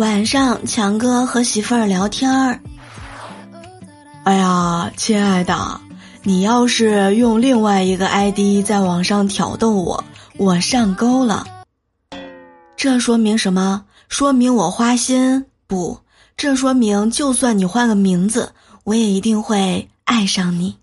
晚上，强哥和媳妇儿聊天儿。哎呀，亲爱的，你要是用另外一个 ID 在网上挑逗我，我上钩了。这说明什么？说明我花心？不，这说明就算你换个名字，我也一定会爱上你。